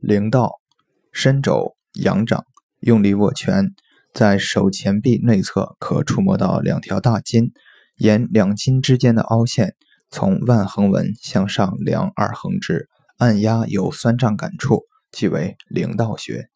灵道，伸肘仰掌，用力握拳，在手前臂内侧可触摸到两条大筋，沿两筋之间的凹陷，从腕横纹向上量二横指，按压有酸胀感处，即为灵道穴。